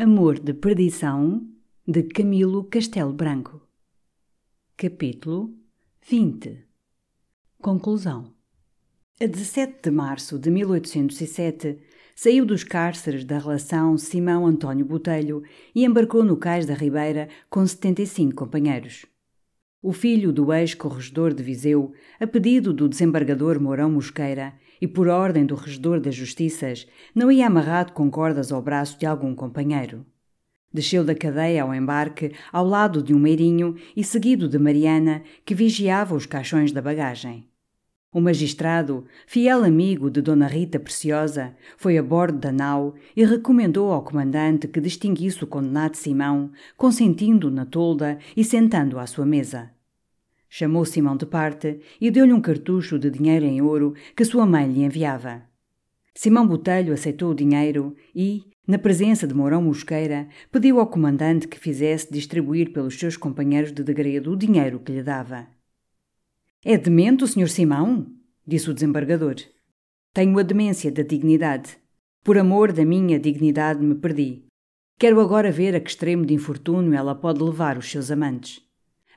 Amor de Perdição, de Camilo Castelo Branco. Capítulo 20 Conclusão A 17 de março de 1807, saiu dos cárceres da relação Simão António Botelho e embarcou no cais da Ribeira com 75 companheiros. O filho do ex-corregedor de Viseu, a pedido do desembargador Mourão Mosqueira e por ordem do regedor das Justiças, não ia amarrado com cordas ao braço de algum companheiro. Desceu da cadeia ao embarque, ao lado de um meirinho e seguido de Mariana, que vigiava os caixões da bagagem. O magistrado, fiel amigo de Dona Rita Preciosa, foi a bordo da nau e recomendou ao comandante que distinguisse o condenado Simão, consentindo na tolda e sentando à sua mesa. Chamou Simão de parte e deu-lhe um cartucho de dinheiro em ouro que sua mãe lhe enviava. Simão Botelho aceitou o dinheiro e, na presença de Mourão Mosqueira, pediu ao comandante que fizesse distribuir pelos seus companheiros de degredo o dinheiro que lhe dava. É demente o Sr. Simão? disse o desembargador. Tenho a demência da dignidade. Por amor da minha dignidade me perdi. Quero agora ver a que extremo de infortúnio ela pode levar os seus amantes.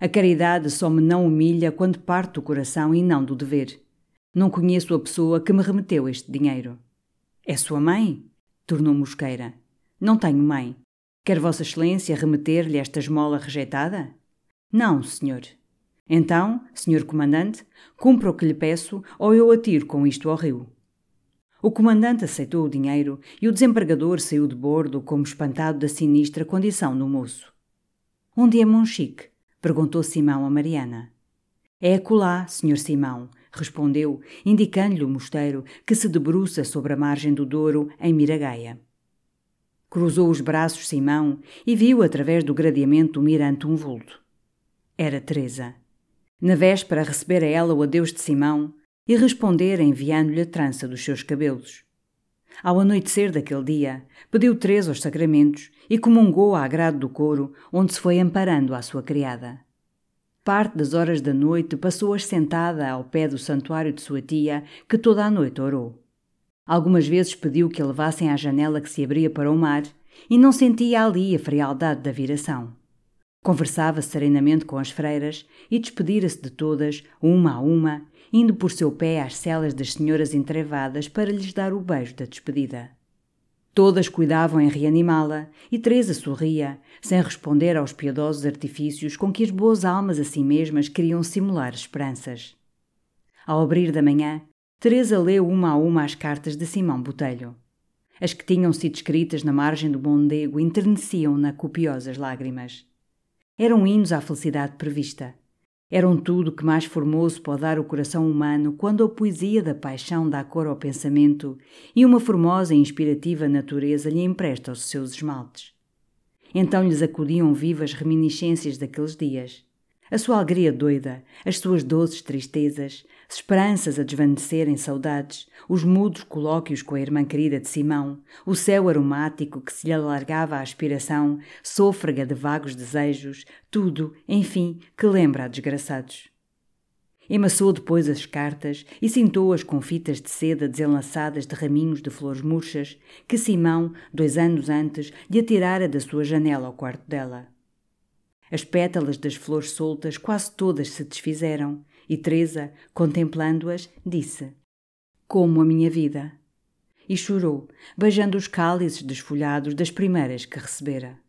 A caridade só me não humilha quando parte do coração e não do dever. Não conheço a pessoa que me remeteu este dinheiro. É sua mãe? tornou Mosqueira. Não tenho mãe. Quer Vossa Excelência remeter-lhe esta esmola rejeitada? Não, senhor. Então, senhor comandante, cumpra o que lhe peço ou eu atiro com isto ao rio. O comandante aceitou o dinheiro e o desembargador saiu de bordo como espantado da sinistra condição do moço. Onde é Monchique? Perguntou Simão a Mariana. É acolá, senhor Simão, respondeu, indicando-lhe o mosteiro que se debruça sobre a margem do Douro, em Miragaia. Cruzou os braços Simão e viu através do gradeamento do mirante um vulto. Era Teresa. Na véspera recebera ela o adeus de Simão e respondera enviando-lhe a trança dos seus cabelos. Ao anoitecer daquele dia, pediu Teresa aos sacramentos e comungou a agrado do coro, onde se foi amparando à sua criada. Parte das horas da noite passou-as sentada ao pé do santuário de sua tia, que toda a noite orou. Algumas vezes pediu que a levassem à janela que se abria para o mar, e não sentia ali a frialdade da viração. Conversava serenamente com as freiras e despedira-se de todas, uma a uma, indo por seu pé às celas das senhoras entrevadas para lhes dar o beijo da despedida. Todas cuidavam em reanimá-la e Teresa sorria, sem responder aos piedosos artifícios com que as boas almas a si mesmas queriam simular esperanças. Ao abrir da manhã, Teresa leu uma a uma as cartas de Simão Botelho. As que tinham sido escritas na margem do Mondego enterneciam-na copiosas lágrimas. Eram hinos à felicidade prevista. Eram tudo que mais formoso pode dar o coração humano quando a poesia da paixão dá cor ao pensamento e uma formosa e inspirativa natureza lhe empresta os seus esmaltes. Então lhes acudiam vivas reminiscências daqueles dias. A sua alegria doida, as suas doces tristezas, esperanças a desvanecer em saudades, os mudos colóquios com a irmã querida de Simão, o céu aromático que se lhe alargava à aspiração, sôfrega de vagos desejos, tudo, enfim, que lembra a desgraçados. Emassou depois as cartas e cintou-as com fitas de seda desenlaçadas de raminhos de flores murchas que Simão, dois anos antes, lhe atirara da sua janela ao quarto dela. As pétalas das flores soltas quase todas se desfizeram, e Teresa, contemplando-as, disse: Como a minha vida! e chorou, beijando os cálices desfolhados das primeiras que recebera.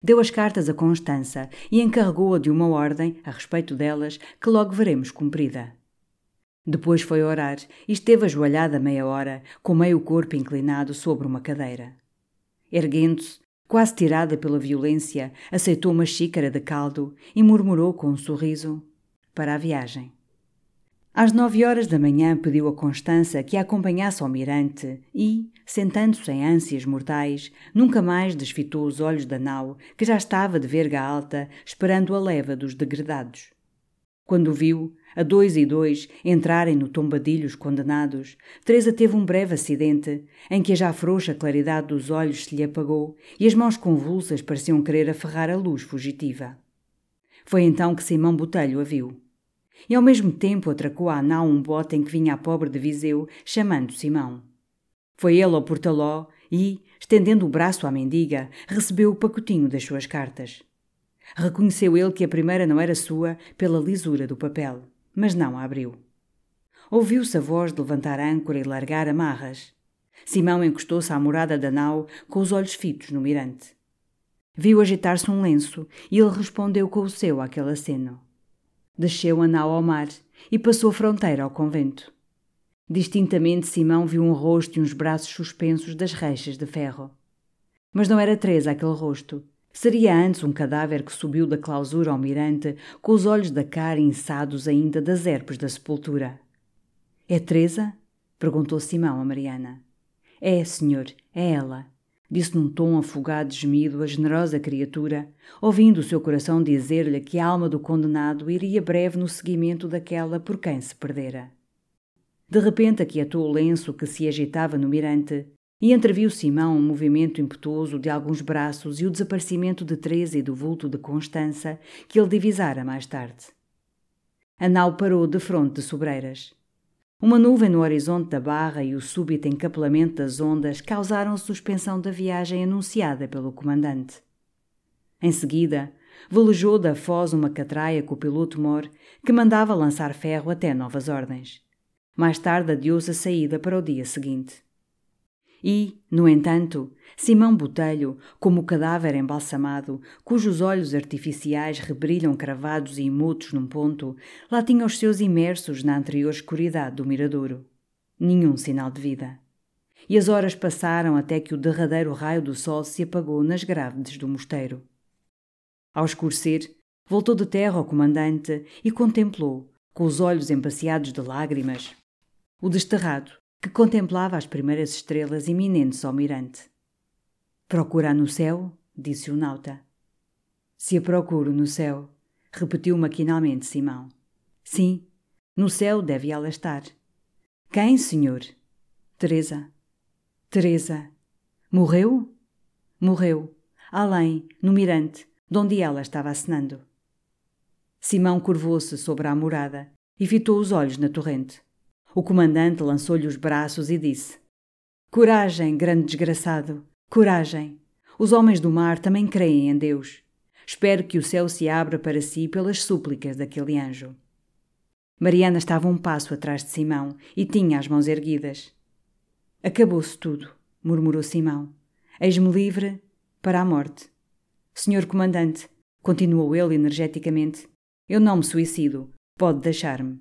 Deu as cartas a Constança e encarregou-a de uma ordem, a respeito delas, que logo veremos cumprida. Depois foi orar e esteve ajoelhada meia hora, com meio corpo inclinado sobre uma cadeira. Erguendo-se, quase tirada pela violência, aceitou uma xícara de caldo e murmurou com um sorriso: Para a viagem. Às nove horas da manhã pediu a Constança que a acompanhasse ao mirante e, sentando-se em ânsias mortais, nunca mais desfitou os olhos da nau, que já estava de verga alta, esperando a leva dos degredados. Quando viu, a dois e dois, entrarem no tombadilho os condenados, Teresa teve um breve acidente, em que a já frouxa claridade dos olhos se lhe apagou e as mãos convulsas pareciam querer aferrar a luz fugitiva. Foi então que Simão Botelho a viu e ao mesmo tempo atracou à nau um bote em que vinha a pobre de Viseu, chamando Simão. Foi ele ao portaló e, estendendo o braço à mendiga, recebeu o pacotinho das suas cartas. Reconheceu ele que a primeira não era sua pela lisura do papel, mas não a abriu. Ouviu-se a voz de levantar âncora e largar amarras. Simão encostou-se à morada da nau com os olhos fitos no mirante. Viu agitar-se um lenço e ele respondeu com o seu àquele aceno. Desceu a nau ao mar e passou a fronteira ao convento. Distintamente Simão viu um rosto e uns braços suspensos das reixas de ferro. Mas não era Teresa aquele rosto. Seria antes um cadáver que subiu da clausura ao mirante, com os olhos da cara inçados ainda das herpes da sepultura. É Teresa? perguntou Simão a Mariana. É, senhor, é ela disse num tom afogado de gemido a generosa criatura, ouvindo o seu coração dizer-lhe que a alma do condenado iria breve no seguimento daquela por quem se perdera. De repente aquietou o lenço que se agitava no mirante e entreviu Simão um movimento impetuoso de alguns braços e o desaparecimento de Teresa e do vulto de Constança que ele divisara mais tarde. A nau parou de fronte de sobreiras. Uma nuvem no horizonte da barra e o súbito encapelamento das ondas causaram suspensão da viagem anunciada pelo comandante. Em seguida, velejou da foz uma catraia com o piloto Mor, que mandava lançar ferro até novas ordens. Mais tarde adiou-se a saída para o dia seguinte. E, no entanto, Simão Botelho, como o cadáver embalsamado, cujos olhos artificiais rebrilham cravados e imutos num ponto, lá tinha os seus imersos na anterior escuridade do miradouro. Nenhum sinal de vida. E as horas passaram até que o derradeiro raio do sol se apagou nas grávides do mosteiro. Ao escurecer, voltou de terra ao comandante e contemplou, com os olhos embaciados de lágrimas, o desterrado que contemplava as primeiras estrelas iminentes ao mirante. Procura no céu? disse o nauta. Se a procuro no céu, repetiu maquinalmente Simão. Sim, no céu deve ela estar. Quem, senhor? Teresa. Teresa. Morreu? Morreu. Além, no mirante, donde ela estava acenando. Simão curvou-se sobre a morada e fitou os olhos na torrente. O comandante lançou-lhe os braços e disse: Coragem, grande desgraçado, coragem. Os homens do mar também creem em Deus. Espero que o céu se abra para si pelas súplicas daquele anjo. Mariana estava um passo atrás de Simão e tinha as mãos erguidas. Acabou-se tudo, murmurou Simão. Eis-me livre para a morte. Senhor comandante, continuou ele energeticamente, eu não me suicido. Pode deixar-me.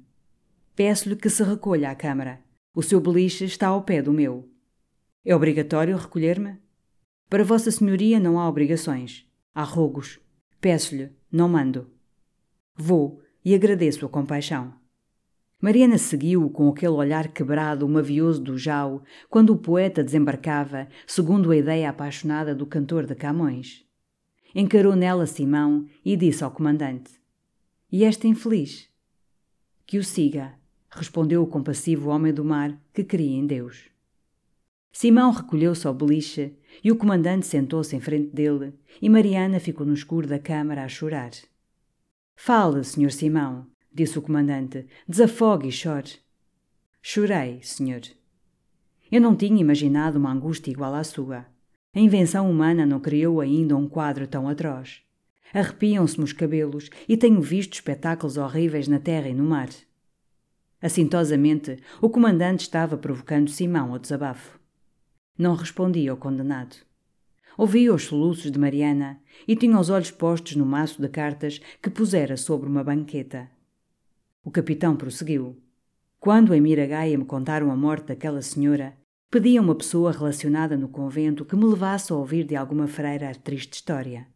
Peço-lhe que se recolha à Câmara. O seu beliche está ao pé do meu. É obrigatório recolher-me? Para Vossa Senhoria não há obrigações. Há rogos. Peço-lhe, não mando. Vou e agradeço a compaixão. Mariana seguiu com aquele olhar quebrado, mavioso do Jau, quando o poeta desembarcava, segundo a ideia apaixonada do cantor de Camões. Encarou nela Simão e disse ao comandante: E esta infeliz? Que o siga, respondeu o compassivo homem do mar que cria em Deus. Simão recolheu-se ao beliche e o comandante sentou-se em frente dele e Mariana ficou no escuro da câmara a chorar. Fale, senhor Simão, disse o comandante, desafogue e chore. Chorei, senhor. Eu não tinha imaginado uma angústia igual à sua. A invenção humana não criou ainda um quadro tão atroz. Arrepiam-se-me os cabelos e tenho visto espetáculos horríveis na terra e no mar. Assintosamente, o comandante estava provocando Simão ao desabafo. Não respondia o condenado. Ouvia os soluços de Mariana e tinha os olhos postos no maço de cartas que pusera sobre uma banqueta. O capitão prosseguiu. Quando em Miragaia me contaram a morte daquela senhora, pedi a uma pessoa relacionada no convento que me levasse a ouvir de alguma freira a triste história.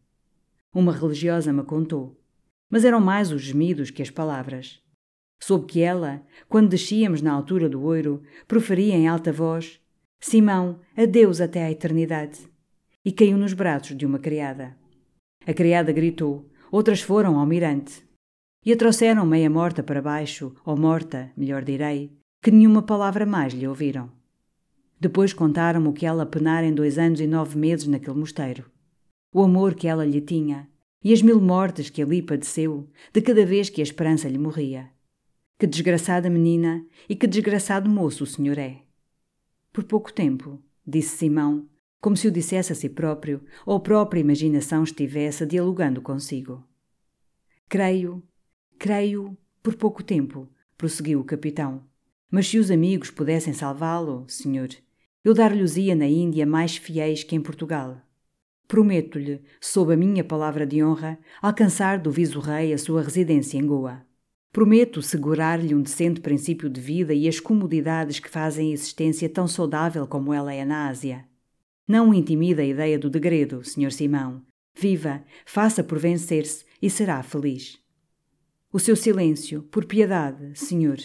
Uma religiosa me contou, mas eram mais os gemidos que as palavras. Soube que ela, quando descíamos na altura do oiro, proferia em alta voz: Simão, adeus até à eternidade. E caiu nos braços de uma criada. A criada gritou, outras foram ao mirante. E a trouxeram meia morta para baixo, ou morta, melhor direi, que nenhuma palavra mais lhe ouviram. Depois contaram-me o que ela penara em dois anos e nove meses naquele mosteiro. O amor que ela lhe tinha, e as mil mortes que ali padeceu, de cada vez que a esperança lhe morria. Que desgraçada menina e que desgraçado moço o senhor é. Por pouco tempo, disse Simão, como se o dissesse a si próprio, ou a própria imaginação estivesse dialogando consigo. Creio, creio, por pouco tempo, prosseguiu o capitão. Mas se os amigos pudessem salvá-lo, senhor, eu dar-lhes-ia na Índia mais fiéis que em Portugal. Prometo-lhe, sob a minha palavra de honra, alcançar do viso-rei a sua residência em Goa. Prometo segurar-lhe um decente princípio de vida e as comodidades que fazem a existência tão saudável como ela é na Ásia. Não o intimida a ideia do degredo, Sr. Simão. Viva, faça por vencer-se e será feliz. O seu silêncio, por piedade, senhor,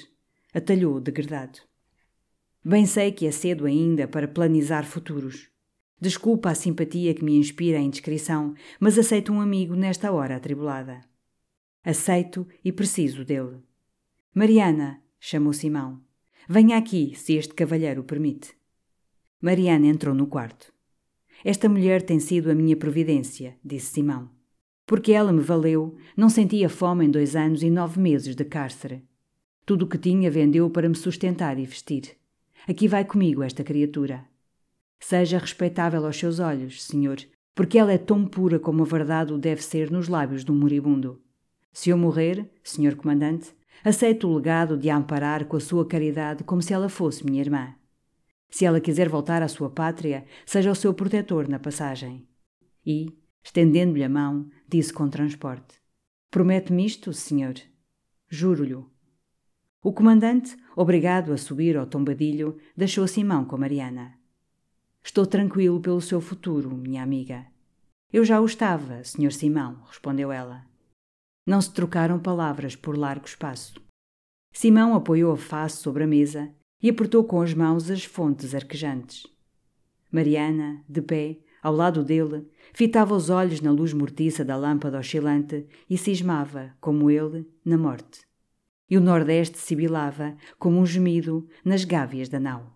atalhou o degredado. Bem sei que é cedo ainda para planizar futuros. Desculpa a simpatia que me inspira a indiscrição, mas aceito um amigo nesta hora atribulada. Aceito e preciso dele. Mariana, chamou Simão. Venha aqui, se este cavalheiro permite. Mariana entrou no quarto. Esta mulher tem sido a minha providência, disse Simão. Porque ela me valeu, não sentia fome em dois anos e nove meses de cárcere. Tudo o que tinha vendeu para me sustentar e vestir. Aqui vai comigo esta criatura. Seja respeitável aos seus olhos, senhor, porque ela é tão pura como a verdade o deve ser nos lábios de um moribundo. Se eu morrer, senhor comandante, aceito o legado de a amparar com a sua caridade como se ela fosse minha irmã. Se ela quiser voltar à sua pátria, seja o seu protetor na passagem. E, estendendo-lhe a mão, disse com transporte: Promete-me isto, senhor? Juro-lhe. O comandante, obrigado a subir ao tombadilho, deixou Simão com Mariana. Estou tranquilo pelo seu futuro, minha amiga. Eu já o estava, senhor Simão, respondeu ela. Não se trocaram palavras por largo espaço. Simão apoiou a face sobre a mesa e apertou com as mãos as fontes arquejantes. Mariana, de pé, ao lado dele, fitava os olhos na luz mortiça da lâmpada oscilante e cismava, como ele, na morte. E o nordeste sibilava, como um gemido, nas gávias da nau.